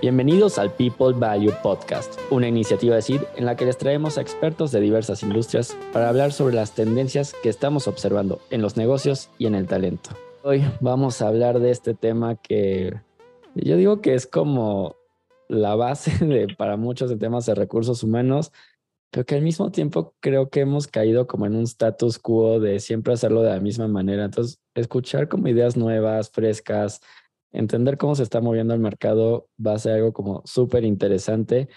Bienvenidos al People Value Podcast, una iniciativa de CID en la que les traemos a expertos de diversas industrias para hablar sobre las tendencias que estamos observando en los negocios y en el talento. Hoy vamos a hablar de este tema que yo digo que es como la base de, para muchos de temas de recursos humanos, pero que al mismo tiempo creo que hemos caído como en un status quo de siempre hacerlo de la misma manera. Entonces, escuchar como ideas nuevas, frescas, entender cómo se está moviendo el mercado va a ser algo como súper interesante.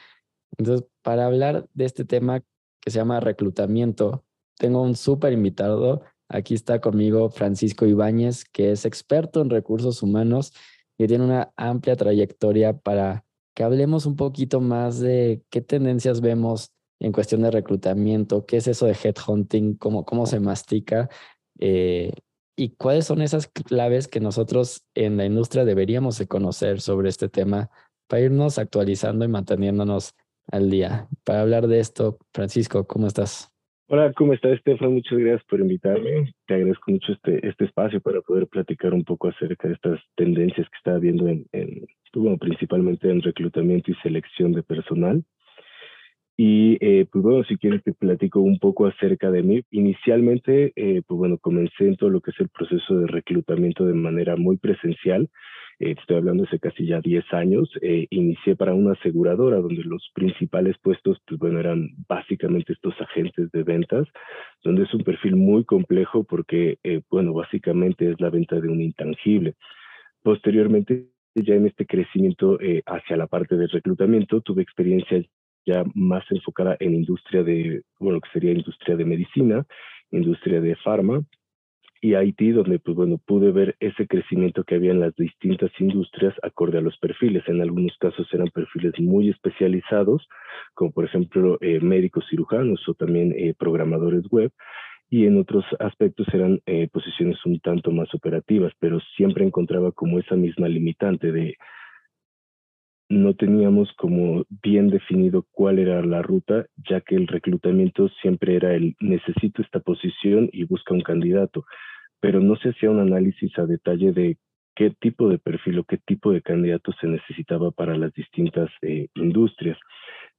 Entonces, para hablar de este tema que se llama reclutamiento, tengo un súper invitado. Aquí está conmigo Francisco Ibáñez, que es experto en recursos humanos y tiene una amplia trayectoria para que hablemos un poquito más de qué tendencias vemos en cuestión de reclutamiento, qué es eso de headhunting, cómo, cómo se mastica eh, y cuáles son esas claves que nosotros en la industria deberíamos de conocer sobre este tema para irnos actualizando y manteniéndonos al día. Para hablar de esto, Francisco, ¿cómo estás? Hola, ¿cómo estás, Estefan? Muchas gracias por invitarme. Te agradezco mucho este, este espacio para poder platicar un poco acerca de estas tendencias que está habiendo en, en bueno, principalmente en reclutamiento y selección de personal. Y eh, pues bueno, si quieres te platico un poco acerca de mí. Inicialmente, eh, pues bueno, comencé en todo lo que es el proceso de reclutamiento de manera muy presencial. Eh, estoy hablando hace casi ya 10 años. inicié para una aseguradora donde los principales puestos, pues bueno, eran básicamente estos agentes de ventas, donde es un perfil muy complejo porque, bueno, básicamente es la venta de un intangible. Posteriormente, ya en este crecimiento hacia la parte del reclutamiento, tuve experiencia ya más enfocada en industria de, bueno, que sería industria de medicina, industria de farma y IT, donde pues bueno, pude ver ese crecimiento que había en las distintas industrias acorde a los perfiles. En algunos casos eran perfiles muy especializados, como por ejemplo eh, médicos cirujanos o también eh, programadores web, y en otros aspectos eran eh, posiciones un tanto más operativas, pero siempre encontraba como esa misma limitante de no teníamos como bien definido cuál era la ruta, ya que el reclutamiento siempre era el necesito esta posición y busca un candidato, pero no se hacía un análisis a detalle de qué tipo de perfil o qué tipo de candidato se necesitaba para las distintas eh, industrias.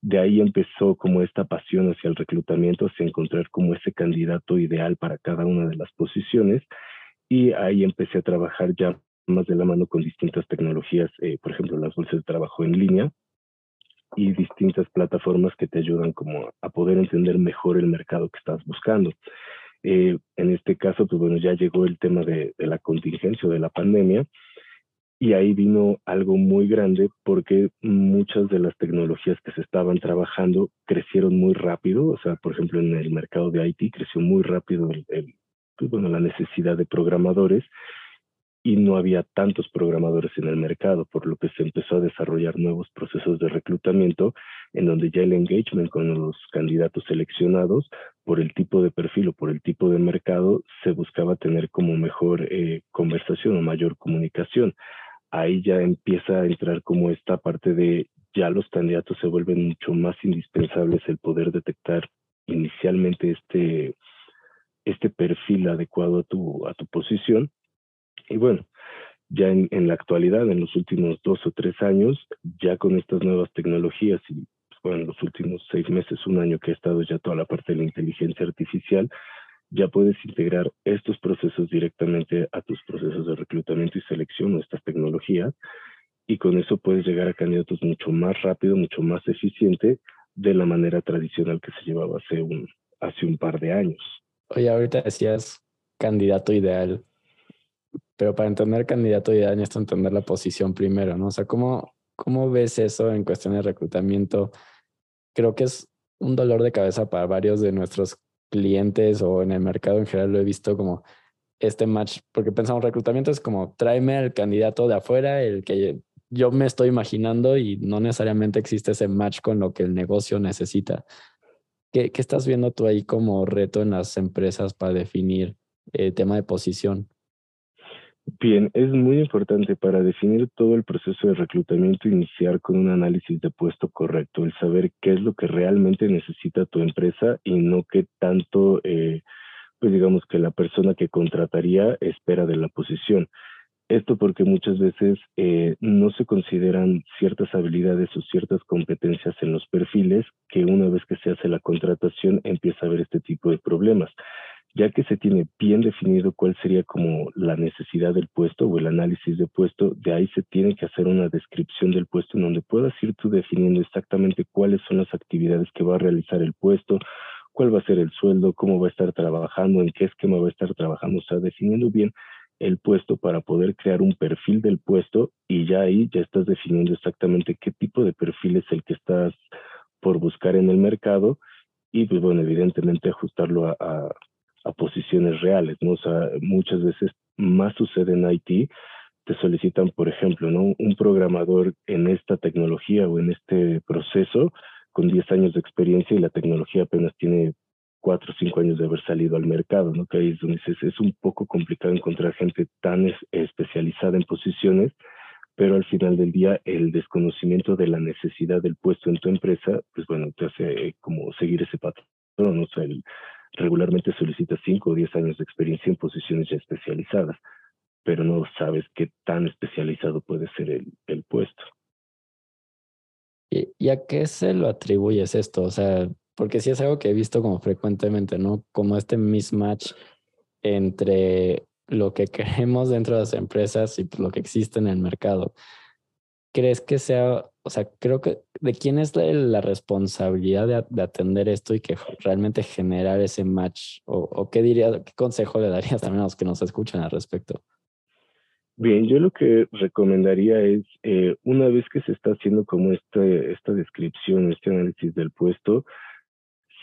De ahí empezó como esta pasión hacia el reclutamiento, hacia encontrar como ese candidato ideal para cada una de las posiciones y ahí empecé a trabajar ya más de la mano con distintas tecnologías, eh, por ejemplo, las bolsas de trabajo en línea y distintas plataformas que te ayudan como a poder entender mejor el mercado que estás buscando. Eh, en este caso, pues bueno, ya llegó el tema de, de la contingencia o de la pandemia y ahí vino algo muy grande porque muchas de las tecnologías que se estaban trabajando crecieron muy rápido, o sea, por ejemplo, en el mercado de IT creció muy rápido el, el pues bueno, la necesidad de programadores y no había tantos programadores en el mercado, por lo que se empezó a desarrollar nuevos procesos de reclutamiento en donde ya el engagement con los candidatos seleccionados por el tipo de perfil o por el tipo de mercado se buscaba tener como mejor eh, conversación o mayor comunicación. Ahí ya empieza a entrar como esta parte de ya los candidatos se vuelven mucho más indispensables el poder detectar inicialmente este, este perfil adecuado a tu, a tu posición y bueno, ya en, la actualidad, en los últimos dos o tres años, ya con estas nuevas tecnologías y pues, bueno, en los últimos seis meses, un año que ha estado ya toda la parte de la inteligencia artificial, ya puedes integrar estos procesos directamente a tus procesos de reclutamiento y selección o estas tecnologías y con eso puedes llegar a candidatos mucho más rápido, mucho más eficiente de la manera tradicional que se llevaba hace un, hace un par de años. Oye, ahorita decías candidato ideal pero para entender candidato ideal necesito entender la posición primero, ¿no? O sea, ¿cómo, ¿cómo ves eso en cuestión de reclutamiento? Creo que es un dolor de cabeza para varios de nuestros clientes o en el mercado en general lo he visto como este match, porque pensamos reclutamiento es como tráeme al candidato de afuera, el que yo me estoy imaginando y no necesariamente existe ese match con lo que el negocio necesita. ¿Qué, qué estás viendo tú ahí como reto en las empresas para definir el eh, tema de posición? Bien, es muy importante para definir todo el proceso de reclutamiento iniciar con un análisis de puesto correcto, el saber qué es lo que realmente necesita tu empresa y no qué tanto, eh, pues digamos que la persona que contrataría espera de la posición. Esto porque muchas veces eh, no se consideran ciertas habilidades o ciertas competencias en los perfiles que una vez que se hace la contratación empieza a haber este tipo de problemas, ya que se tiene bien definido cuál sería como la necesidad del puesto o el análisis de puesto, de ahí se tiene que hacer una descripción del puesto en donde puedas ir tú definiendo exactamente cuáles son las actividades que va a realizar el puesto, cuál va a ser el sueldo, cómo va a estar trabajando, en qué esquema va a estar trabajando, o sea, definiendo bien el puesto para poder crear un perfil del puesto y ya ahí ya estás definiendo exactamente qué tipo de perfil es el que estás por buscar en el mercado y pues bueno, evidentemente ajustarlo a, a, posiciones reales, ¿no? O sea, muchas veces más sucede en IT, te solicitan, por ejemplo, ¿no? Un programador en esta tecnología o en este proceso con 10 años de experiencia y la tecnología apenas tiene cuatro o cinco años de haber salido al mercado, ¿no? Que ahí es donde dices, es un poco complicado encontrar gente tan especializada en posiciones, pero al final del día el desconocimiento de la necesidad del puesto en tu empresa, pues bueno, te hace como seguir ese patrón. O sea, el, regularmente solicitas cinco o diez años de experiencia en posiciones ya especializadas, pero no sabes qué tan especializado puede ser el, el puesto. ¿Y a qué se lo atribuyes esto? O sea, porque sí es algo que he visto como frecuentemente, ¿no? Como este mismatch entre lo que queremos dentro de las empresas y pues, lo que existe en el mercado. ¿Crees que sea, o sea, creo que de quién es la, responsabilidad de, atender esto y que realmente generar ese match? ¿O, qué diría, qué consejo le darías a los que nos escuchan al respecto? Bien, yo lo que recomendaría es, eh, una vez que se está haciendo como este, esta descripción, este análisis del puesto,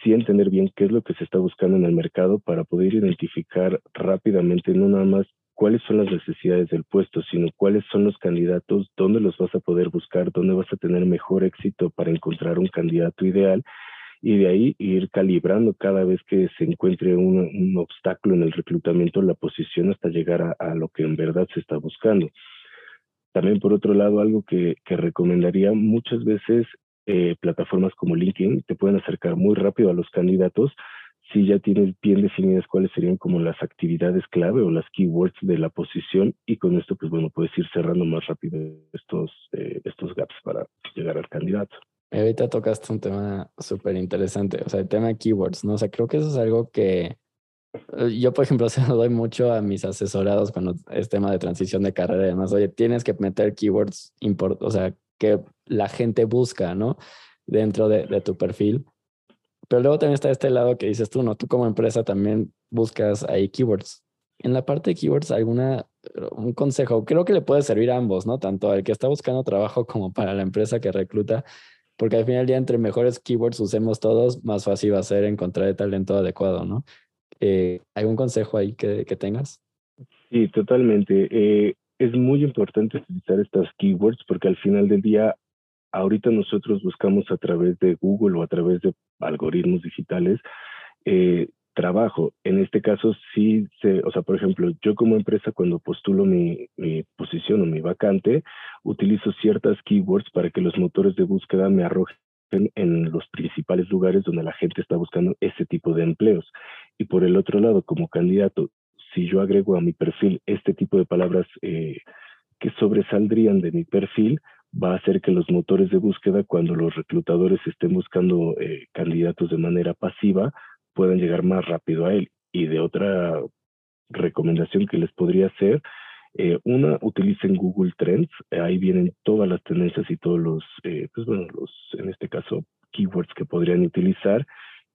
sí entender bien qué es lo que se está buscando en el mercado para poder identificar rápidamente no nada más cuáles son las necesidades del puesto, sino cuáles son los candidatos, dónde los vas a poder buscar, dónde vas a tener mejor éxito para encontrar un candidato ideal y de ahí ir calibrando cada vez que se encuentre un, obstáculo en el reclutamiento la posición hasta llegar a, a, lo que en verdad se está buscando. También por otro lado, algo que, que recomendaría muchas veces eh, plataformas como LinkedIn te pueden acercar muy rápido a los candidatos si ya tienes bien definidas cuáles serían como las actividades clave o las keywords de la posición y con esto pues bueno puedes ir cerrando más rápido estos, eh, estos gaps para llegar al candidato. Ahorita tocaste un tema súper interesante, o sea, el tema de keywords, ¿no? O sea, creo que eso es algo que eh, yo, por ejemplo, se lo doy mucho a mis asesorados cuando es tema de transición de carrera y demás. Oye, tienes que meter keywords, import o sea, que la gente busca, ¿no? Dentro de, tu perfil. Pero luego también está este lado que dices tú, ¿no? Tú como empresa también buscas ahí keywords. En la parte de keywords, alguna, un consejo, creo que le puede servir a ambos, ¿no? Tanto al que está buscando trabajo como para la empresa que recluta, porque al final del día, entre mejores keywords usemos todos, más fácil va a ser encontrar el talento adecuado, ¿no? Eh, ¿Algún consejo ahí que, tengas? Sí, totalmente. Eh, es muy importante utilizar estas keywords porque al final del día, ahorita nosotros buscamos a través de Google o a través de algoritmos digitales eh, trabajo. En este caso, sí, se, o sea, por ejemplo, yo como empresa cuando postulo mi, mi posición o mi vacante, utilizo ciertas keywords para que los motores de búsqueda me arrojen en los principales lugares donde la gente está buscando ese tipo de empleos. Y por el otro lado, como candidato, si yo agrego a mi perfil este tipo de palabras eh, que sobresaldrían de mi perfil, va a hacer que los motores de búsqueda, cuando los reclutadores estén buscando eh, candidatos de manera pasiva, puedan llegar más rápido a él. Y de otra recomendación que les podría hacer, eh, una, utilicen Google Trends, ahí vienen todas las tendencias y todos los, pues bueno, los, en este caso, keywords que podrían utilizar.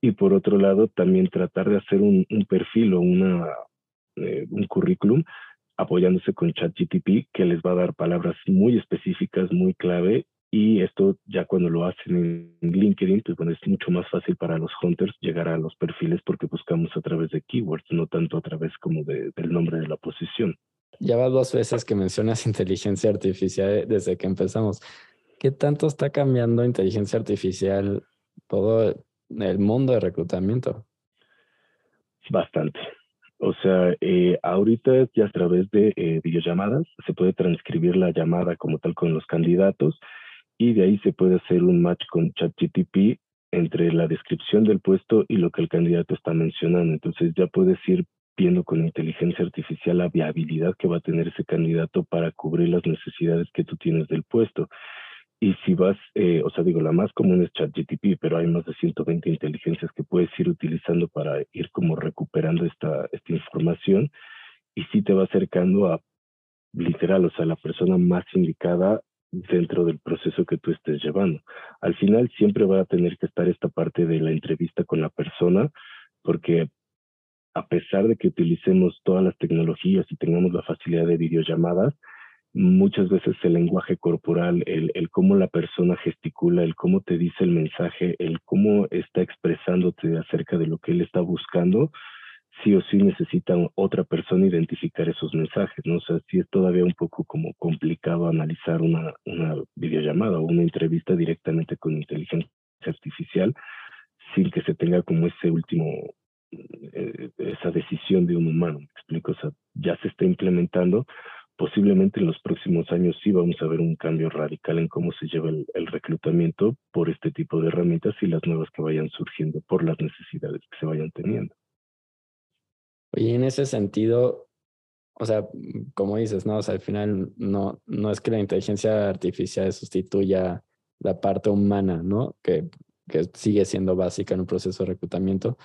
Y por otro lado, también tratar de hacer un perfil o una eh, un currículum apoyándose con ChatGTP que les va a dar palabras muy específicas, muy clave y esto ya cuando lo hacen en LinkedIn, pues bueno, es mucho más fácil para los hunters llegar a los perfiles porque buscamos a través de keywords, no tanto a través como de, del nombre de la posición. Ya va dos veces que mencionas inteligencia artificial desde que empezamos. ¿Qué tanto está cambiando inteligencia artificial todo el mundo de reclutamiento? Bastante. O sea, eh, ahorita ya a través de eh, videollamadas se puede transcribir la llamada como tal con los candidatos y de ahí se puede hacer un match con ChatGTP entre la descripción del puesto y lo que el candidato está mencionando. Entonces ya puedes ir viendo con inteligencia artificial la viabilidad que va a tener ese candidato para cubrir las necesidades que tú tienes del puesto. Y si vas, eh, o sea, digo, la más común es ChatGTP, pero hay más de 120 inteligencias que puedes ir utilizando para ir como recuperando esta, esta información y sí te va acercando a literal, o sea, la persona más indicada dentro del proceso que tú estés llevando. Al final siempre va a tener que estar esta parte de la entrevista con la persona, porque a pesar de que utilicemos todas las tecnologías y tengamos la facilidad de videollamadas, muchas veces el lenguaje corporal, el, el, cómo la persona gesticula, el cómo te dice el mensaje, el cómo está expresándote acerca de lo que él está buscando, sí o sí necesita otra persona identificar esos mensajes, ¿no? O sea, sí es todavía un poco como complicado analizar una, una videollamada o una entrevista directamente con inteligencia artificial sin que se tenga como ese último, eh, esa decisión de un humano, ¿me explico? O sea, ya se está implementando, posiblemente en los próximos años sí vamos a ver un cambio radical en cómo se lleva el, reclutamiento por este tipo de herramientas y las nuevas que vayan surgiendo por las necesidades que se vayan teniendo. Y en ese sentido, o sea, como dices, ¿no? O sea, al final no, no es que la inteligencia artificial sustituya la parte humana, ¿no? Que, que sigue siendo básica en un proceso de reclutamiento.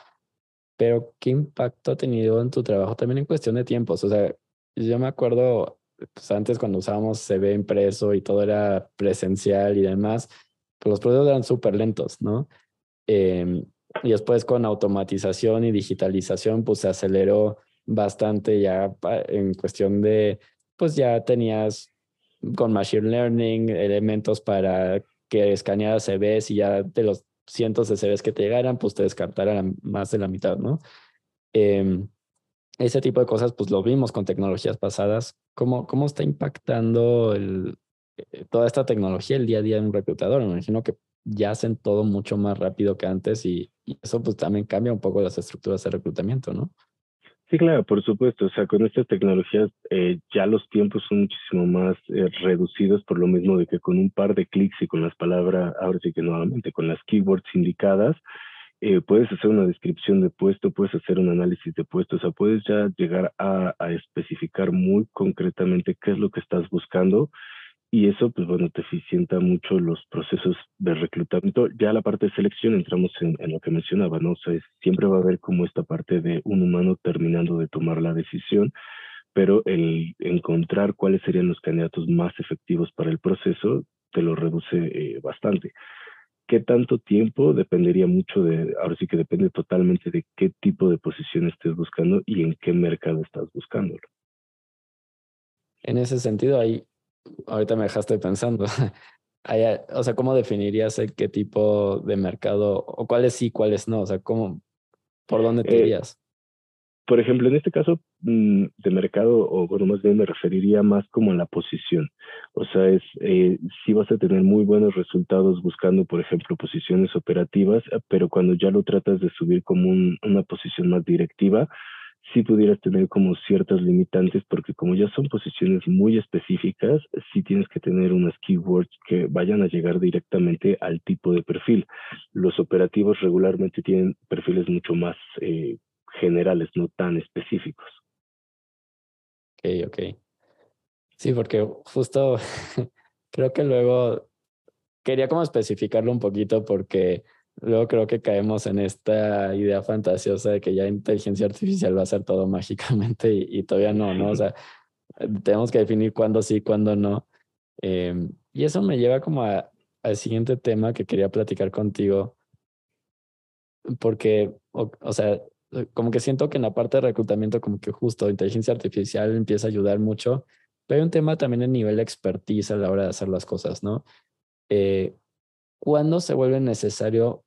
Pero, ¿qué impacto ha tenido en tu trabajo también en cuestión de tiempos? O sea, yo me acuerdo, pues antes cuando usábamos CV impreso y todo era presencial y demás, pues los procesos eran súper lentos, ¿no? Eh, y después con automatización y digitalización, pues se aceleró bastante ya en cuestión de, pues ya tenías con Machine Learning elementos para que escanearas CVs y ya de los cientos de CVs que te llegaran, pues te descartaran más de la mitad, ¿no? Eh, ese tipo de cosas, pues lo vimos con tecnologías pasadas. ¿Cómo, cómo está impactando eh, toda esta tecnología el día a día de un reclutador? Me imagino que ya hacen todo mucho más rápido que antes y, eso pues también cambia un poco las estructuras de reclutamiento, ¿no? Sí, claro, por supuesto. O sea, con estas tecnologías eh, ya los tiempos son muchísimo más eh, reducidos por lo mismo de que con un par de clics y con las palabras, ahora sí que nuevamente, con las keywords indicadas, eh, puedes hacer una descripción de puesto, puedes hacer un análisis de puesto, o sea, puedes ya llegar a, a especificar muy concretamente qué es lo que estás buscando y eso, pues bueno, te eficienta mucho los procesos de reclutamiento. Ya la parte de selección entramos en, en, lo que mencionaba, ¿no? O sea, siempre va a haber como esta parte de un humano terminando de tomar la decisión, pero el encontrar cuáles serían los candidatos más efectivos para el proceso te lo reduce eh, bastante. ¿Qué tanto tiempo? Dependería mucho de, ahora sí que depende totalmente de qué tipo de posición estés buscando y en qué mercado estás buscándolo. En ese sentido, hay ahorita me dejaste pensando. o sea, ¿cómo definirías qué tipo de mercado o cuáles sí, cuáles no? O sea, ¿cómo, por dónde te eh, irías? Por ejemplo, en este caso mm, de mercado, o bueno, más bien me referiría más como a la posición. O sea, es eh, si vas a tener muy buenos resultados buscando, por ejemplo, posiciones operativas, pero cuando ya lo tratas de subir como un, una posición más directiva, sí pudieras tener como ciertas limitantes porque como ya son posiciones muy específicas, sí tienes que tener unas keywords que vayan a llegar directamente al tipo de perfil. Los operativos regularmente tienen perfiles mucho más eh, generales, no tan específicos. Ok, ok. Sí, porque justo creo que luego quería como especificarlo un poquito porque Luego creo que caemos en esta idea fantasiosa de que ya inteligencia artificial va a hacer todo mágicamente y, todavía no, ¿no? O sea, tenemos que definir cuándo sí, cuándo no. Em, y eso me lleva como a, al siguiente tema que quería platicar contigo, porque, o, sea, como que siento que en la parte de reclutamiento, como que justo inteligencia artificial empieza a ayudar mucho, pero hay un tema también en nivel de expertise a la hora de hacer las cosas, ¿no? Eh, ¿Cuándo se vuelve necesario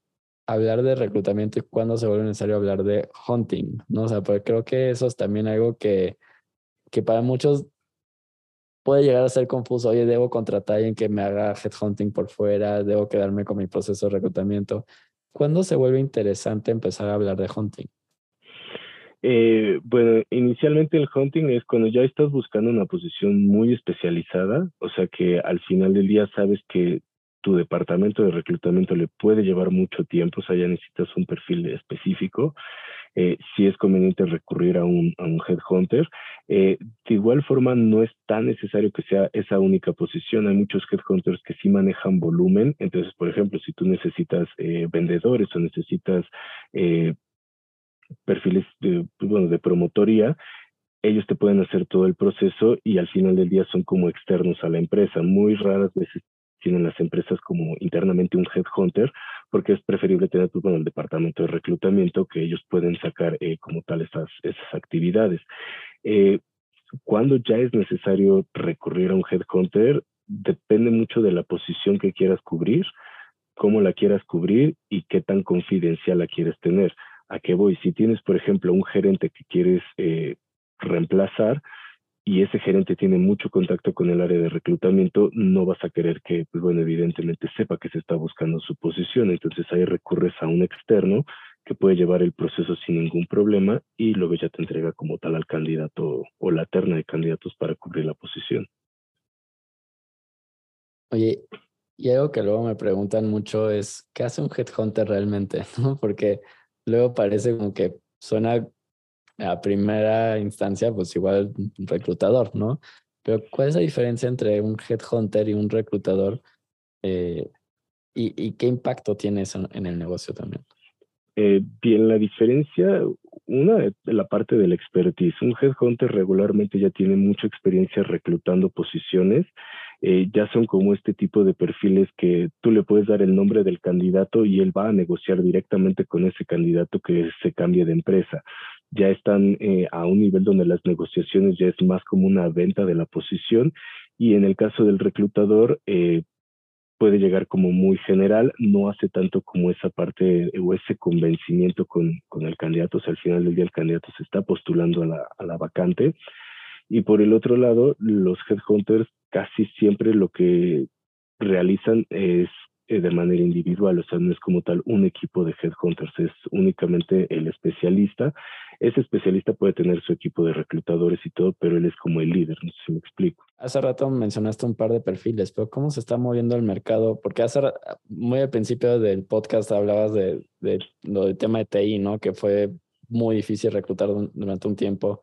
hablar de reclutamiento y cuándo se vuelve necesario hablar de hunting, ¿no? O sea, porque creo que eso es también algo que, que para muchos puede llegar a ser confuso. Oye, debo contratar a alguien que me haga headhunting por fuera, debo quedarme con mi proceso de reclutamiento. ¿Cuándo se vuelve interesante empezar a hablar de hunting? Eh, bueno, inicialmente el hunting es cuando ya estás buscando una posición muy especializada, o sea que al final del día sabes que tu departamento de reclutamiento le puede llevar mucho tiempo, o sea, ya necesitas un perfil específico eh, sí es conveniente recurrir a un, a un headhunter. Eh, de igual forma, no es tan necesario que sea esa única posición. Hay muchos headhunters que sí manejan volumen. Entonces, por ejemplo, si tú necesitas eh, vendedores o necesitas perfiles de, pues, bueno, de promotoría, ellos te pueden hacer todo el proceso y al final del día son como externos a la empresa. Muy raras veces tienen las empresas como internamente un headhunter, porque es preferible tener pues, bueno, el departamento de reclutamiento que ellos pueden sacar eh, como tal esas, esas actividades. Eh, cuando ya es necesario recurrir a un headhunter, depende mucho de la posición que quieras cubrir, cómo la quieras cubrir y qué tan confidencial la quieres tener. ¿A qué voy? Si tienes, por ejemplo, un gerente que quieres eh, reemplazar, y ese gerente tiene mucho contacto con el área de reclutamiento, no vas a querer que, pues bueno, evidentemente sepa que se está buscando su posición. Entonces ahí recurres a un externo que puede llevar el proceso sin ningún problema y luego ya te entrega como tal al candidato o la terna de candidatos para cubrir la posición. Oye, y algo que luego me preguntan mucho es, ¿qué hace un headhunter realmente? ¿No? Porque luego parece como que suena a primera instancia, pues igual un reclutador, ¿no? Pero ¿cuál es la diferencia entre un headhunter y un reclutador? Eh, y, qué impacto tiene eso en el negocio también? Eh, bien, la diferencia, una es la parte del expertise. Un headhunter regularmente ya tiene mucha experiencia reclutando posiciones. Eh, ya son como este tipo de perfiles que tú le puedes dar el nombre del candidato y él va a negociar directamente con ese candidato que se cambie de empresa ya están eh, a un nivel donde las negociaciones ya es más como una venta de la posición y en el caso del reclutador eh, puede llegar como muy general, no hace tanto como esa parte o ese convencimiento con, con el candidato, o sea, al final del día el candidato se está postulando a la, a la vacante. Y por el otro lado, los headhunters casi siempre lo que realizan es eh, de manera individual, o sea, no es como tal un equipo de headhunters, es únicamente el especialista. Ese especialista puede tener su equipo de reclutadores y todo, pero él es como el líder, no sé si me explico. Hace rato mencionaste un par de perfiles, pero ¿cómo se está moviendo el mercado? Porque hace muy al principio del podcast hablabas de, de lo del tema de TI, ¿no? Que fue muy difícil reclutar durante un tiempo.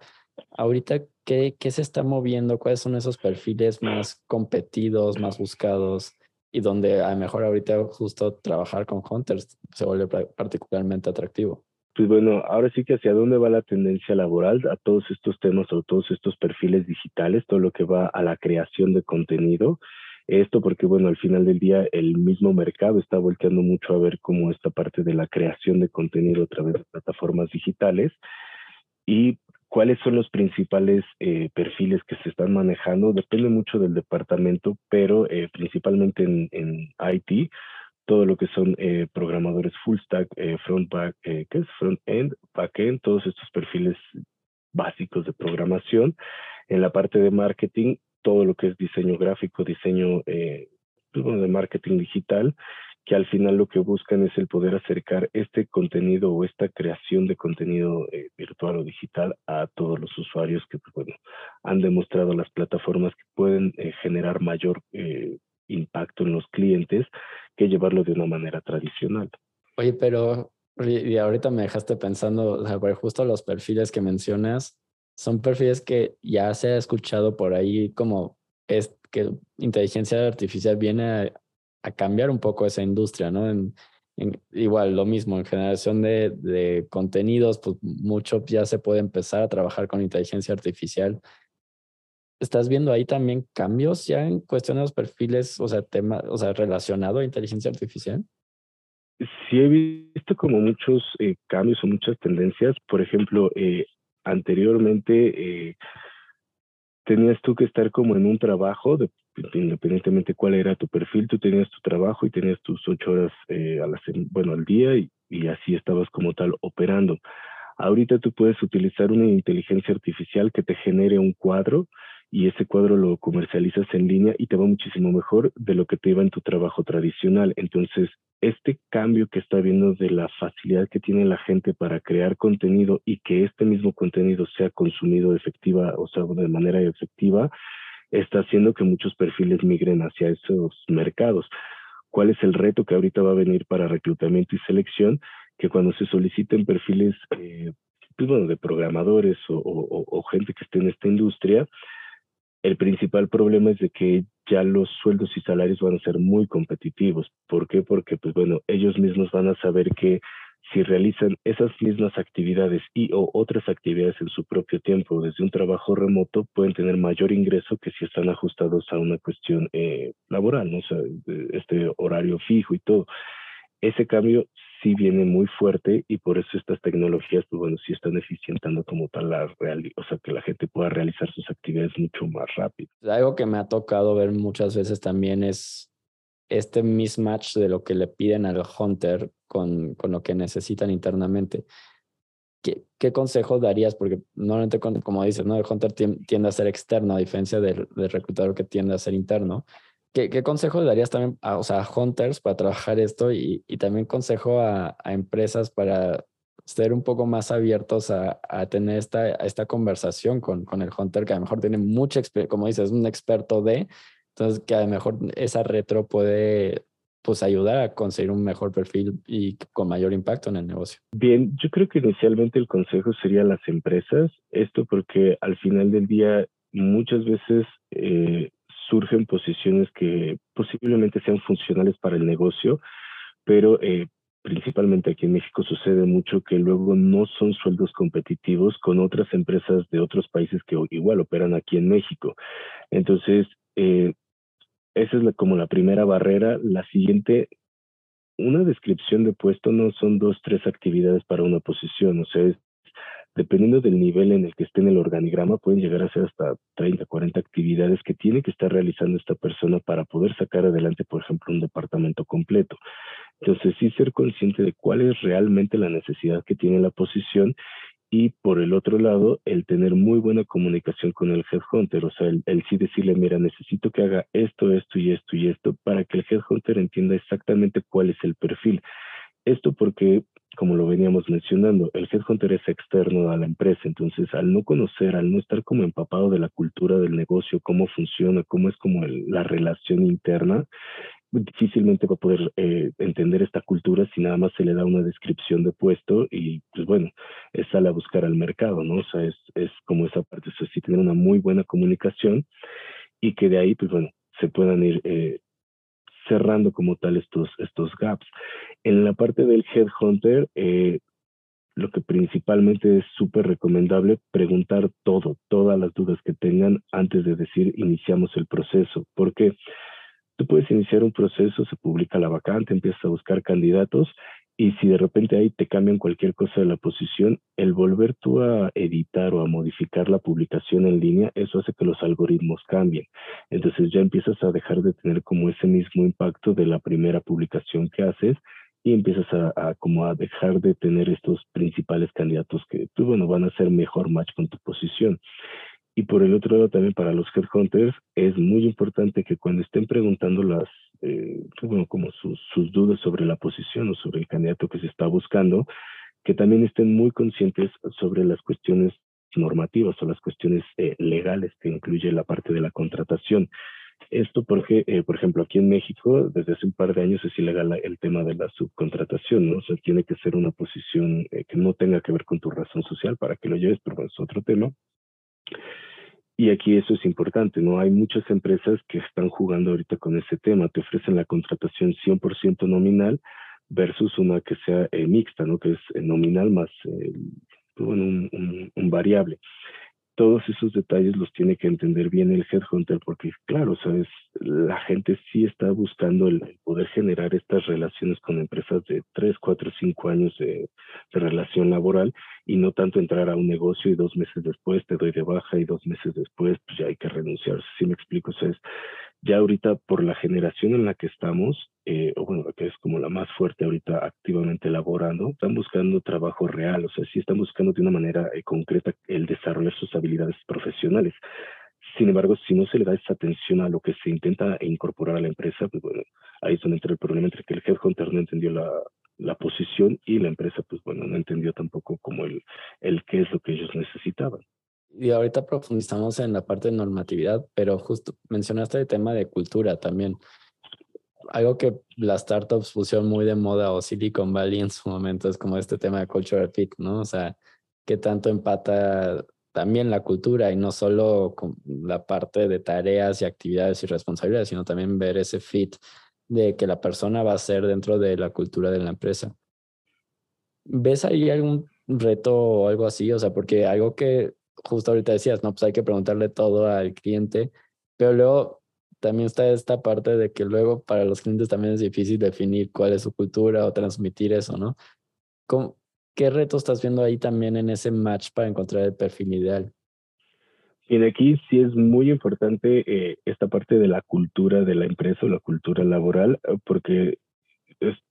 Ahorita, ¿qué, ¿qué se está moviendo? ¿Cuáles son esos perfiles más competidos, más buscados? y donde a lo mejor ahorita justo trabajar con hunters se vuelve particularmente atractivo. Pues bueno, ahora sí que hacia dónde va la tendencia laboral a todos estos temas o todos estos perfiles digitales, todo lo que va a la creación de contenido. Esto porque, bueno, al final del día el mismo mercado está volteando mucho a ver cómo esta parte de la creación de contenido a través de plataformas digitales. Y cuáles son los principales eh, perfiles que se están manejando. Depende mucho del departamento, pero eh, principalmente en, en, IT, todo lo que son eh, programadores full stack, front back, ¿qué es? Front end, back end, todos estos perfiles básicos de programación. En la parte de marketing, todo lo que es diseño gráfico, diseño pues, de marketing digital que al final lo que buscan es el poder acercar este contenido o esta creación de contenido eh, virtual o digital a todos los usuarios que pues, han demostrado las plataformas que pueden eh, generar mayor eh, impacto en los clientes que llevarlo de una manera tradicional. Oye, pero y ahorita me dejaste pensando, justo los perfiles que mencionas son perfiles que ya se ha escuchado por ahí como es que inteligencia artificial viene a a cambiar un poco esa industria, ¿no? Igual, lo mismo, en generación de, contenidos, pues mucho ya se puede empezar a trabajar con inteligencia artificial. ¿Estás viendo ahí también cambios ya en cuestión de perfiles, o sea, tema, o sea, relacionado a inteligencia artificial? Sí, he visto como muchos eh, cambios o muchas tendencias. Por ejemplo, eh, anteriormente eh, tenías tú que estar como en un trabajo, de, independientemente cuál era tu perfil, tú tenías tu trabajo y tenías tus ocho horas eh, a la, bueno, al día y, y así estabas como tal operando. Ahorita tú puedes utilizar una inteligencia artificial que te genere un cuadro y ese cuadro lo comercializas en línea y te va muchísimo mejor de lo que te iba en tu trabajo tradicional. Entonces, este cambio que está viendo de la facilidad que tiene la gente para crear contenido y que este mismo contenido sea consumido efectiva, o sea, de manera efectiva, está haciendo que muchos perfiles migren hacia esos mercados. ¿Cuál es el reto que ahorita va a venir para reclutamiento y selección? que cuando se soliciten perfiles eh, pues bueno, de programadores o, gente que esté en esta industria, el principal problema es de que ya los sueldos y salarios van a ser muy competitivos. ¿Por qué? Porque, pues bueno, ellos mismos van a saber que si realizan esas mismas actividades y o otras actividades en su propio tiempo desde un trabajo remoto, pueden tener mayor ingreso que si están ajustados a una cuestión eh, laboral, ¿no? O sea, este horario fijo y todo. Ese cambio sí viene muy fuerte y por eso estas tecnologías, pues bueno, sí están eficientando como tal la realidad, o sea, que la gente pueda realizar sus actividades mucho más rápido. Algo que me ha tocado ver muchas veces también es este mismatch de lo que le piden al hunter con, con lo que necesitan internamente. ¿Qué, ¿Qué consejo darías? Porque normalmente, como dices, ¿no? el hunter tiende a ser externo, a diferencia del, del reclutador que tiende a ser interno. ¿Qué, qué consejo darías también a, o sea, hunters para trabajar esto y, y también consejo a, a, empresas para ser un poco más abiertos a, a tener esta, esta conversación con, con, el hunter que a lo mejor tiene mucha experiencia, como dices, es un experto de, entonces que a lo mejor esa retro puede pues ayudar a conseguir un mejor perfil y con mayor impacto en el negocio. Bien, yo creo que inicialmente el consejo sería las empresas, esto porque al final del día muchas veces eh, surgen posiciones que posiblemente sean funcionales para el negocio, pero eh, principalmente aquí en México sucede mucho que luego no son sueldos competitivos con otras empresas de otros países que igual operan aquí en México. Entonces, eh, esa es como la primera barrera. La siguiente, una descripción de puesto no son dos, tres actividades para una posición, o sea, es dependiendo del nivel en el que esté en el organigrama, pueden llegar a ser hasta 30, 40 actividades que tiene que estar realizando esta persona para poder sacar adelante, por ejemplo, un departamento completo. Entonces, sí ser consciente de cuál es realmente la necesidad que tiene la posición y por el otro lado, el tener muy buena comunicación con el headhunter, o sea, el, sí decirle, mira, necesito que haga esto, esto y esto y esto, para que el headhunter entienda exactamente cuál es el perfil. Esto porque como lo veníamos mencionando, el headhunter es externo a la empresa, entonces al no conocer, al no estar como empapado de la cultura del negocio, cómo funciona, cómo es como la relación interna, difícilmente va a poder eh, entender esta cultura si nada más se le da una descripción de puesto y pues bueno, es sale a buscar al mercado, ¿no? O sea, es, es como esa parte, o sea, sí tener una muy buena comunicación y que de ahí pues bueno, se puedan ir eh, cerrando como tal estos, estos gaps. En la parte del headhunter, eh, lo que principalmente es súper recomendable, preguntar todo, todas las dudas que tengan antes de decir iniciamos el proceso. Porque tú puedes iniciar un proceso, se publica la vacante, empiezas a buscar candidatos y si de repente ahí te cambian cualquier cosa de la posición, el volver tú a editar o a modificar la publicación en línea, eso hace que los algoritmos cambien. Entonces ya empiezas a dejar de tener como ese mismo impacto de la primera publicación que haces y empiezas a, como a dejar de tener estos principales candidatos que, pues, bueno, van a ser mejor match con tu posición. Y por el otro lado, también para los headhunters, es muy importante que cuando estén preguntando las, eh, bueno, como sus, sus dudas sobre la posición o sobre el candidato que se está buscando, que también estén muy conscientes sobre las cuestiones normativas o las cuestiones eh, legales que incluye la parte de la contratación. Esto porque, eh, por ejemplo, aquí en México, desde hace un par de años es ilegal el tema de la subcontratación, ¿no? O sea, tiene que ser una posición que no tenga que ver con tu razón social para que lo lleves, pero es otro tema. Y aquí eso es importante, ¿no? Hay muchas empresas que están jugando ahorita con ese tema, te ofrecen la contratación 100% nominal versus una que sea eh, mixta, ¿no? Que es eh, nominal más eh, un, un, un, variable todos esos detalles los tiene que entender bien el headhunter porque claro, sabes, la gente sí está buscando el, poder generar estas relaciones con empresas de 3, 4, 5 años de, relación laboral y no tanto entrar a un negocio y dos meses después te doy de baja y dos meses después pues ya hay que renunciar. Si me explico, o sea, es, ya ahorita por la generación en la que estamos, eh, o bueno, que es como la más fuerte ahorita activamente laborando, están buscando trabajo real, o sea, sí están buscando de una manera eh, concreta el desarrollar sus habilidades profesionales. Sin embargo, si no se le da esa atención a lo que se intenta incorporar a la empresa, pues bueno, ahí es donde entra el problema entre que el headhunter no entendió la, la posición y la empresa, pues bueno, no entendió tampoco como el, el qué es lo que ellos necesitaban. Y ahorita profundizamos en la parte de normatividad, pero justo mencionaste el tema de cultura también. algo que las startups pusieron muy de moda o Silicon Valley en su momento es como este tema de cultural fit, ¿no? O sea, qué tanto empata también la cultura y no solo con la parte de tareas y actividades y responsabilidades, sino también ver ese fit de que la persona va a ser dentro de la cultura de la empresa. ¿Ves ahí algún reto o algo así? O sea, porque algo que justo ahorita decías, no, pues hay que preguntarle todo al cliente, pero luego también está esta parte de que luego para los clientes también es difícil definir cuál es su cultura o transmitir eso, ¿no? ¿Qué reto estás viendo ahí también en ese match para encontrar el perfil ideal? Y aquí sí es muy importante eh, esta parte de la cultura de la empresa o la cultura laboral, porque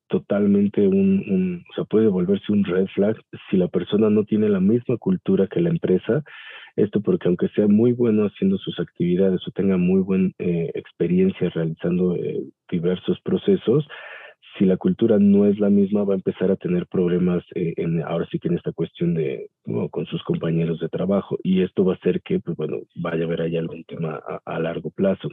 totalmente un, un, o sea, puede volverse un red flag si la persona no tiene la misma cultura que la empresa. Esto porque aunque sea muy bueno haciendo sus actividades o tenga muy buena eh, experiencia realizando diversos procesos, si la cultura no es la misma, va a empezar a tener problemas eh, en, ahora sí que en esta cuestión de con sus compañeros de trabajo y esto va a hacer que, pues bueno, vaya a haber ahí algún tema a, largo plazo.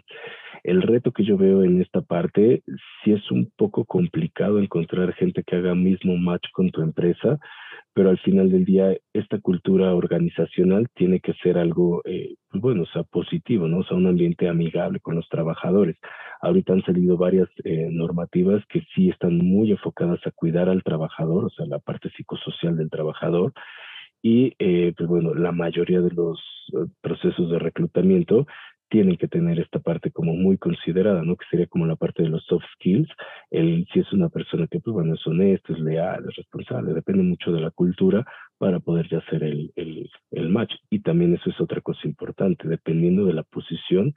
El reto que yo veo en esta parte, sí es un poco complicado encontrar gente que haga mismo match con tu empresa, pero al final del día esta cultura organizacional tiene que ser algo, eh, pues bueno, o sea, positivo, ¿no? O sea, un ambiente amigable con los trabajadores. Ahorita han salido varias eh, normativas que sí están muy enfocadas a cuidar al trabajador, o sea, la parte psicosocial del trabajador. Y, eh, pues bueno, la mayoría de los procesos de reclutamiento tienen que tener esta parte como muy considerada, ¿no? Que sería como la parte de los soft skills, el si es una persona que, pues bueno, es honesta, es leal, es responsable, depende mucho de la cultura para poder ya hacer el, el, el match. Y también eso es otra cosa importante, dependiendo de la posición,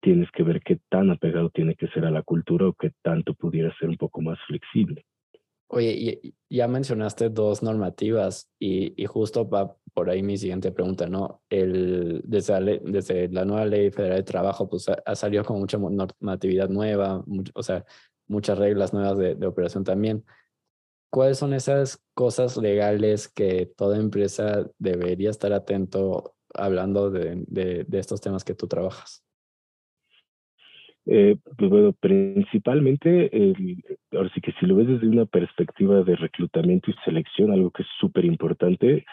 tienes que ver qué tan apegado tiene que ser a la cultura o qué tanto pudiera ser un poco más flexible. Oye, ya mencionaste dos normativas y, y, justo va por ahí mi siguiente pregunta, ¿no? El, desde, la nueva ley federal de trabajo, pues ha, salido con mucha normatividad nueva, o sea, muchas reglas nuevas de, operación también. ¿Cuáles son esas cosas legales que toda empresa debería estar atento hablando de estos temas que tú trabajas? Eh, pues bueno, principalmente, ahora sí que si lo ves desde una perspectiva de reclutamiento y selección, algo que es súper importante,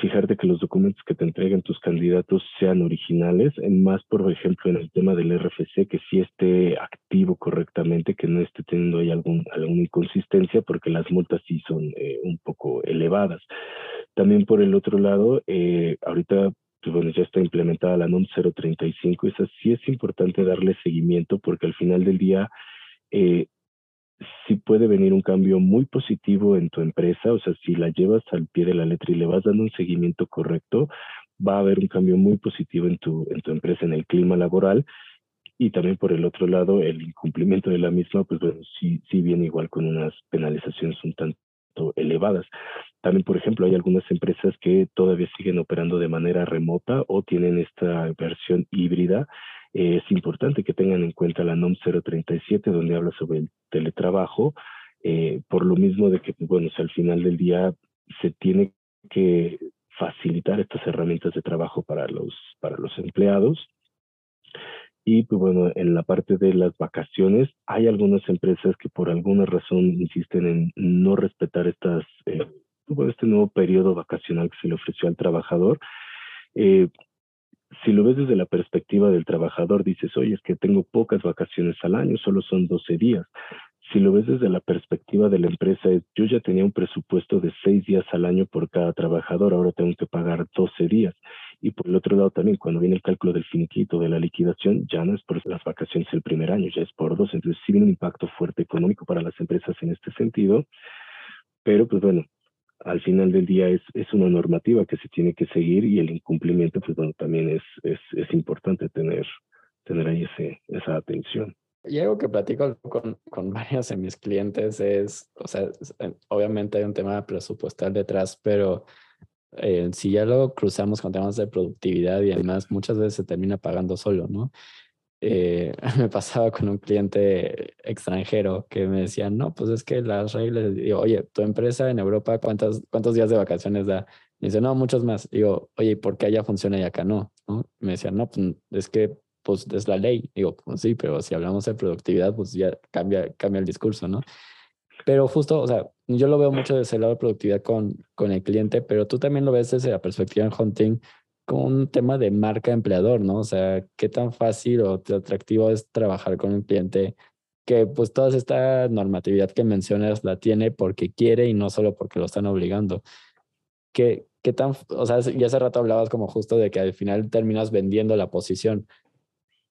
fijarte que los documentos que te entreguen tus candidatos sean originales, más por ejemplo en el tema del RFC, que sí esté activo correctamente, que no esté teniendo ahí algún, alguna inconsistencia, porque las multas sí son eh, un poco elevadas. También por el otro lado, eh, ahorita pues bueno, ya está implementada la NOM 035, esa sí es importante darle seguimiento porque al final del día eh, sí puede venir un cambio muy positivo en tu empresa, o sea, si la llevas al pie de la letra y le vas dando un seguimiento correcto, va a haber un cambio muy positivo en tu, en tu empresa, en el clima laboral. Y también por el otro lado, el incumplimiento de la misma, pues bueno, sí, sí viene igual con unas penalizaciones un tanto elevadas. También, por ejemplo, hay algunas empresas que todavía siguen operando de manera remota o tienen esta versión híbrida. Eh, es importante que tengan en cuenta la NOM 037, donde habla sobre el teletrabajo, eh, por lo mismo de que, bueno, al final del día se tiene que facilitar estas herramientas de trabajo para los, para los empleados y pues bueno, en la parte de las vacaciones, hay algunas empresas que por alguna razón insisten en no respetar estas, eh, este nuevo periodo vacacional que se le ofreció al trabajador. Eh, si lo ves desde la perspectiva del trabajador, dices, oye, es que tengo pocas vacaciones al año, solo son 12 días. Si lo ves desde la perspectiva de la empresa, yo ya tenía un presupuesto de 6 días al año por cada trabajador, ahora tengo que pagar 12 días. Y por el otro lado también, cuando viene el cálculo del finiquito, de la liquidación, ya no es por las vacaciones el primer año, ya es por dos. Entonces sí viene un impacto fuerte económico para las empresas en este sentido. Pero pues bueno, al final del día es, es una normativa que se tiene que seguir y el incumplimiento, pues bueno, también es, es, es importante tener, tener ahí ese, esa atención. Y algo que platico con, con varios de mis clientes es, o sea, obviamente hay un tema presupuestal detrás, pero eh, si ya lo cruzamos con temas de productividad y además muchas veces se termina pagando solo, ¿no? Eh, me pasaba con un cliente extranjero que me decía, no, pues es que las reglas, digo, oye, tu empresa en Europa, ¿cuántos, cuántos días de vacaciones da? Me dice, no, muchos más. Digo, oye, ¿por qué allá funciona y acá no? ¿No? Me decía, no, pues es que pues es la ley. Digo, pues sí, pero si hablamos de productividad, pues ya cambia, cambia el discurso, ¿no? Pero justo, o sea, yo lo veo mucho desde el lado de productividad con, con el cliente, pero tú también lo ves desde la perspectiva en Hunting como un tema de marca empleador, ¿no? O sea, qué tan fácil o atractivo es trabajar con un cliente que pues toda esta normatividad que mencionas la tiene porque quiere y no solo porque lo están obligando. ¿Qué, qué tan, o sea, ya hace rato hablabas como justo de que al final terminas vendiendo la posición.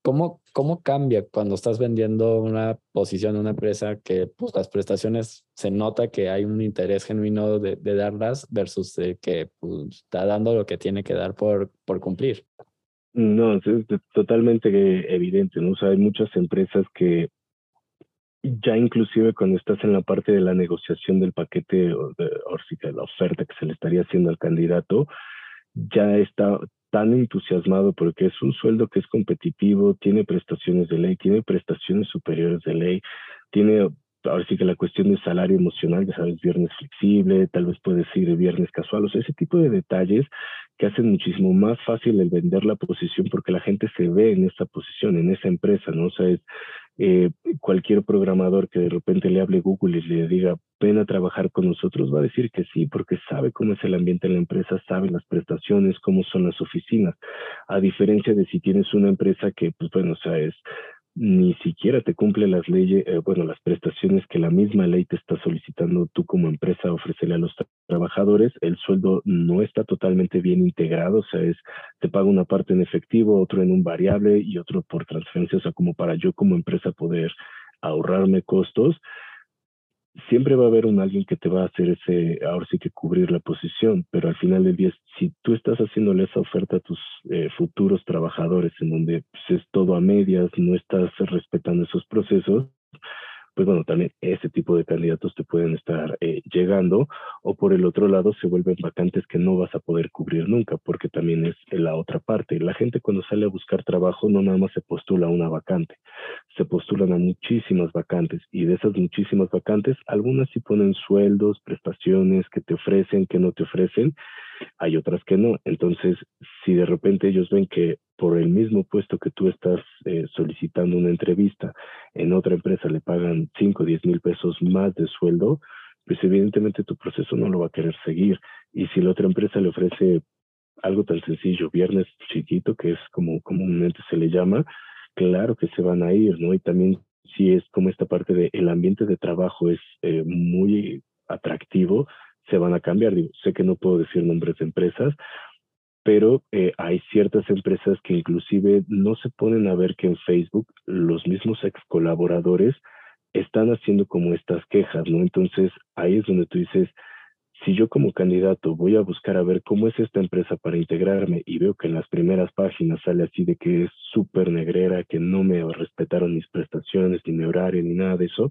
¿Cómo, ¿Cómo cambia cuando estás vendiendo una posición en una empresa que pues, las prestaciones se nota que hay un interés genuino de, de darlas versus que pues, está dando lo que tiene que dar por, por cumplir? No, es totalmente evidente, ¿no? O sea, hay muchas empresas que ya inclusive cuando estás en la parte de la negociación del paquete o de, de la oferta que se le estaría haciendo al candidato, ya está tan entusiasmado porque es un sueldo que es competitivo, tiene prestaciones de ley, tiene prestaciones superiores de ley, tiene ahora sí que la cuestión de salario emocional, ya sabes, viernes flexible, tal vez puedes ir viernes casual, o sea, ese tipo de detalles que hacen muchísimo más fácil el vender la posición porque la gente se ve en esa posición, en esa empresa, ¿no? O sea, es eh, cualquier programador que de repente le hable Google y le diga, ven a trabajar con nosotros, va a decir que sí, porque sabe cómo es el ambiente en la empresa, sabe las prestaciones, cómo son las oficinas, a diferencia de si tienes una empresa que, pues bueno, o sea, es ni siquiera te cumple las leyes, eh, bueno, las prestaciones que la misma ley te está solicitando tú como empresa ofrecerle a los trabajadores, el sueldo no está totalmente bien integrado, o sea, es, te paga una parte en efectivo, otro en un variable y otro por transferencia, o sea, como para yo como empresa poder ahorrarme costos, siempre va a haber un alguien que te va a hacer ese, ahora sí que cubrir la posición, pero al final del día, si tú estás haciéndole esa oferta a tus eh, futuros trabajadores en donde pues, es todo a medias, no estás respetando esos procesos, pues bueno, también ese tipo de candidatos te pueden estar eh, llegando o por el otro lado se vuelven vacantes que no vas a poder cubrir nunca porque también es la otra parte. La gente cuando sale a buscar trabajo no nada más se postula a una vacante, se postulan a muchísimas vacantes y de esas muchísimas vacantes algunas sí ponen sueldos, prestaciones que te ofrecen, que no te ofrecen hay otras que no. Entonces, si de repente ellos ven que por el mismo puesto que tú estás eh, solicitando una entrevista, en otra empresa le pagan 5 o 10 mil pesos más de sueldo, pues evidentemente tu proceso no lo va a querer seguir. Y si la otra empresa le ofrece algo tan sencillo, viernes chiquito, que es como comúnmente se le llama, claro que se van a ir, ¿no? Y también si es como esta parte de el ambiente de trabajo es eh, muy atractivo, van a cambiar. Digo, sé que no puedo decir nombres de empresas, pero eh, hay ciertas empresas que inclusive no se ponen a ver que en Facebook los mismos ex colaboradores están haciendo como estas quejas, ¿no? Entonces ahí es donde tú dices, si yo como candidato voy a buscar a ver cómo es esta empresa para integrarme y veo que en las primeras páginas sale así de que es súper negrera, que no me respetaron mis prestaciones, ni mi horario, ni nada de eso,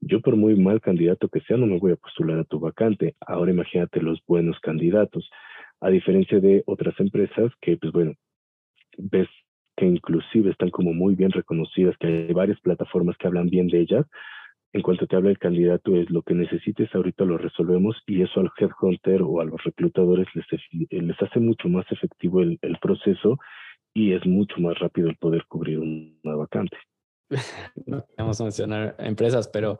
yo por muy mal candidato que sea, no me voy a postular a tu vacante. Ahora imagínate los buenos candidatos. A diferencia de otras empresas que, pues bueno, ves que inclusive están como muy bien reconocidas, que hay varias plataformas que hablan bien de ellas. En cuanto te habla el candidato es lo que necesites, ahorita lo resolvemos y eso al headhunter o a los reclutadores les, hace mucho más efectivo el proceso y es mucho más rápido el poder cubrir una vacante. no queremos mencionar empresas, pero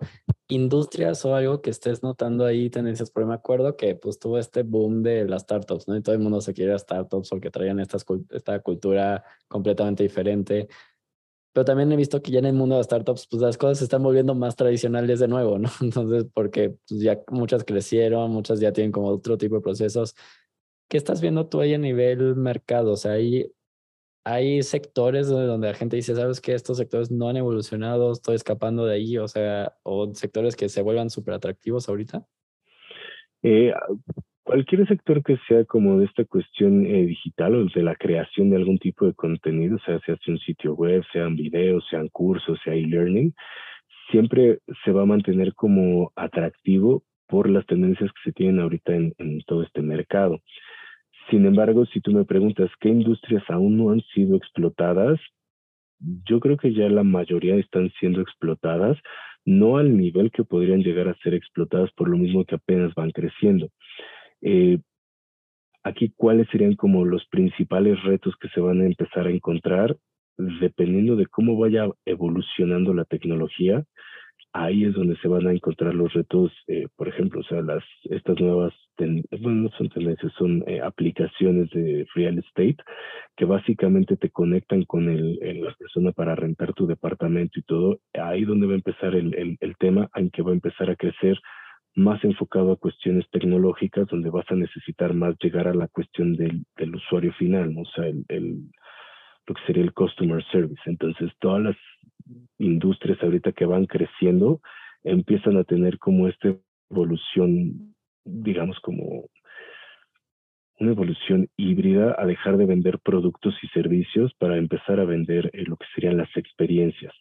industrias o algo que estés notando ahí, tendencias, porque me acuerdo que pues tuvo este boom de las startups, ¿no? Y todo el mundo se quiere a startups porque traían estas, esta cultura completamente diferente. Pero también he visto que ya en el mundo de startups, pues las cosas se están volviendo más tradicionales de nuevo, ¿no? Entonces, porque pues, ya muchas crecieron, muchas ya tienen como otro tipo de procesos. ¿Qué estás viendo tú ahí a nivel mercado? O sea, hay hay sectores donde, la gente dice, sabes que estos sectores no han evolucionado, estoy escapando de ahí, o sea, o sectores que se vuelvan súper atractivos ahorita? Eh, cualquier sector que sea como de esta cuestión eh, digital o de la creación de algún tipo de contenido, sea, sea un sitio web, sean videos, sean cursos, sea e-learning, siempre se va a mantener como atractivo por las tendencias que se tienen ahorita en todo este mercado. Sin embargo, si tú me preguntas qué industrias aún no han sido explotadas, yo creo que ya la mayoría están siendo explotadas, no al nivel que podrían llegar a ser explotadas por lo mismo que apenas van creciendo. Eh, aquí, ¿cuáles serían como los principales retos que se van a empezar a encontrar? dependiendo de cómo vaya evolucionando la tecnología, ahí es donde se van a encontrar los retos, eh, por ejemplo, o sea, las, estas nuevas, bueno, no son tendencias, son eh, aplicaciones de real estate que básicamente te conectan con el, la persona para rentar tu departamento y todo. Ahí donde va a empezar el, el, el tema, en que va a empezar a crecer más enfocado a cuestiones tecnológicas, donde vas a necesitar más llegar a la cuestión del, usuario final, o sea, el, el, lo que sería el customer service. Entonces, todas las industrias ahorita que van creciendo empiezan a tener como esta evolución, digamos, como una evolución híbrida a dejar de vender productos y servicios para empezar a vender eh, lo que serían las experiencias.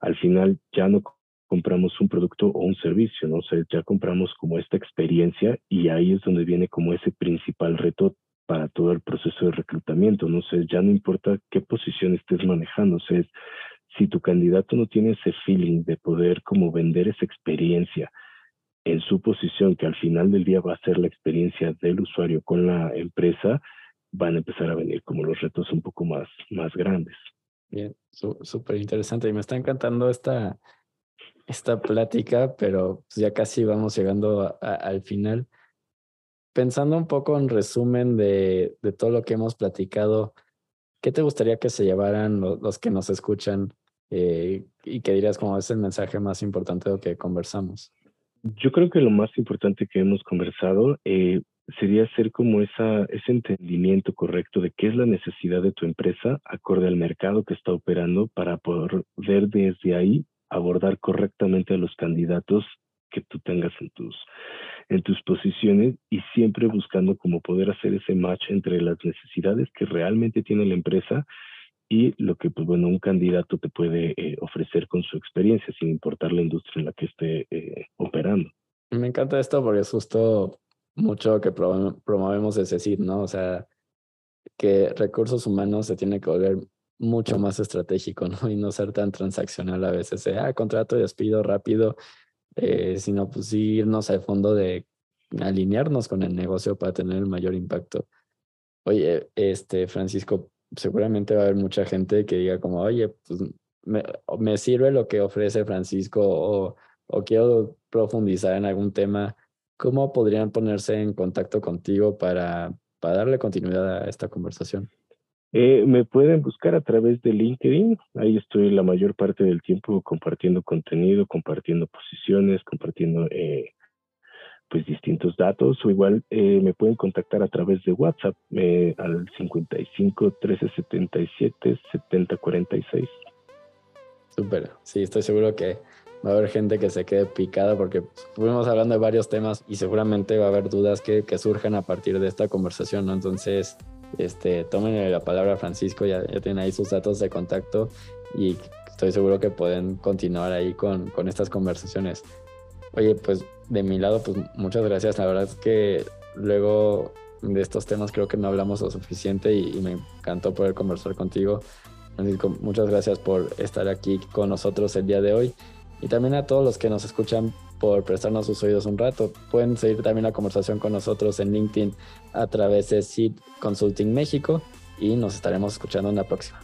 Al final ya no compramos un producto o un servicio, ¿no? O sea, ya compramos como esta experiencia y ahí es donde viene como ese principal reto para todo el proceso de reclutamiento, no sé, ya no importa qué posición estés manejando, o sea, si tu candidato no tiene ese feeling de poder como vender esa experiencia en su posición, que al final del día va a ser la experiencia del usuario con la empresa, van a empezar a venir como los retos un poco más, más grandes. Bien, súper interesante y me está encantando esta, esta plática, pero pues ya casi vamos llegando al final. Pensando un poco en resumen de, todo lo que hemos platicado, ¿qué te gustaría que se llevaran los, que nos escuchan eh, y que dirías como es el mensaje más importante de lo que conversamos? Yo creo que lo más importante que hemos conversado eh, sería hacer como esa, ese entendimiento correcto de qué es la necesidad de tu empresa acorde al mercado que está operando para poder desde ahí abordar correctamente a los candidatos que tú tengas en tus, en tus posiciones y siempre buscando como poder hacer ese match entre las necesidades que realmente tiene la empresa y lo que, pues bueno, un candidato te puede eh, ofrecer con su experiencia, sin importar la industria en la que esté eh, operando. Me encanta esto porque es justo mucho que promovemos es decir, ¿no? O sea, que recursos humanos se tiene que volver mucho más estratégico, ¿no? Y no ser tan transaccional a veces, ah, contrato y despido rápido, eh, sino pues irnos al fondo de alinearnos con el negocio para tener el mayor impacto. Oye, este, Francisco, seguramente va a haber mucha gente que diga como, oye, pues me, sirve lo que ofrece Francisco o, o, quiero profundizar en algún tema. ¿Cómo podrían ponerse en contacto contigo para, para darle continuidad a esta conversación? Eh, me pueden buscar a través de LinkedIn. Ahí estoy la mayor parte del tiempo compartiendo contenido, compartiendo posiciones, compartiendo eh, pues distintos datos o igual eh, me pueden contactar a través de WhatsApp eh, al 55 13 77 70 46. Súper, sí, estoy seguro que va a haber gente que se quede picada porque fuimos hablando de varios temas y seguramente va a haber dudas que, que surjan a partir de esta conversación, ¿no? Entonces, este, tomen la palabra Francisco, ya, ya tienen ahí sus datos de contacto y estoy seguro que pueden continuar ahí con, con estas conversaciones. Oye, pues de mi lado, pues muchas gracias. La verdad es que luego de estos temas creo que no hablamos lo suficiente y, me encantó poder conversar contigo. Francisco, muchas gracias por estar aquí con nosotros el día de hoy. Y también a todos los que nos escuchan por prestarnos sus oídos un rato. Pueden seguir también la conversación con nosotros en LinkedIn a través de Seed Consulting México y nos estaremos escuchando en la próxima.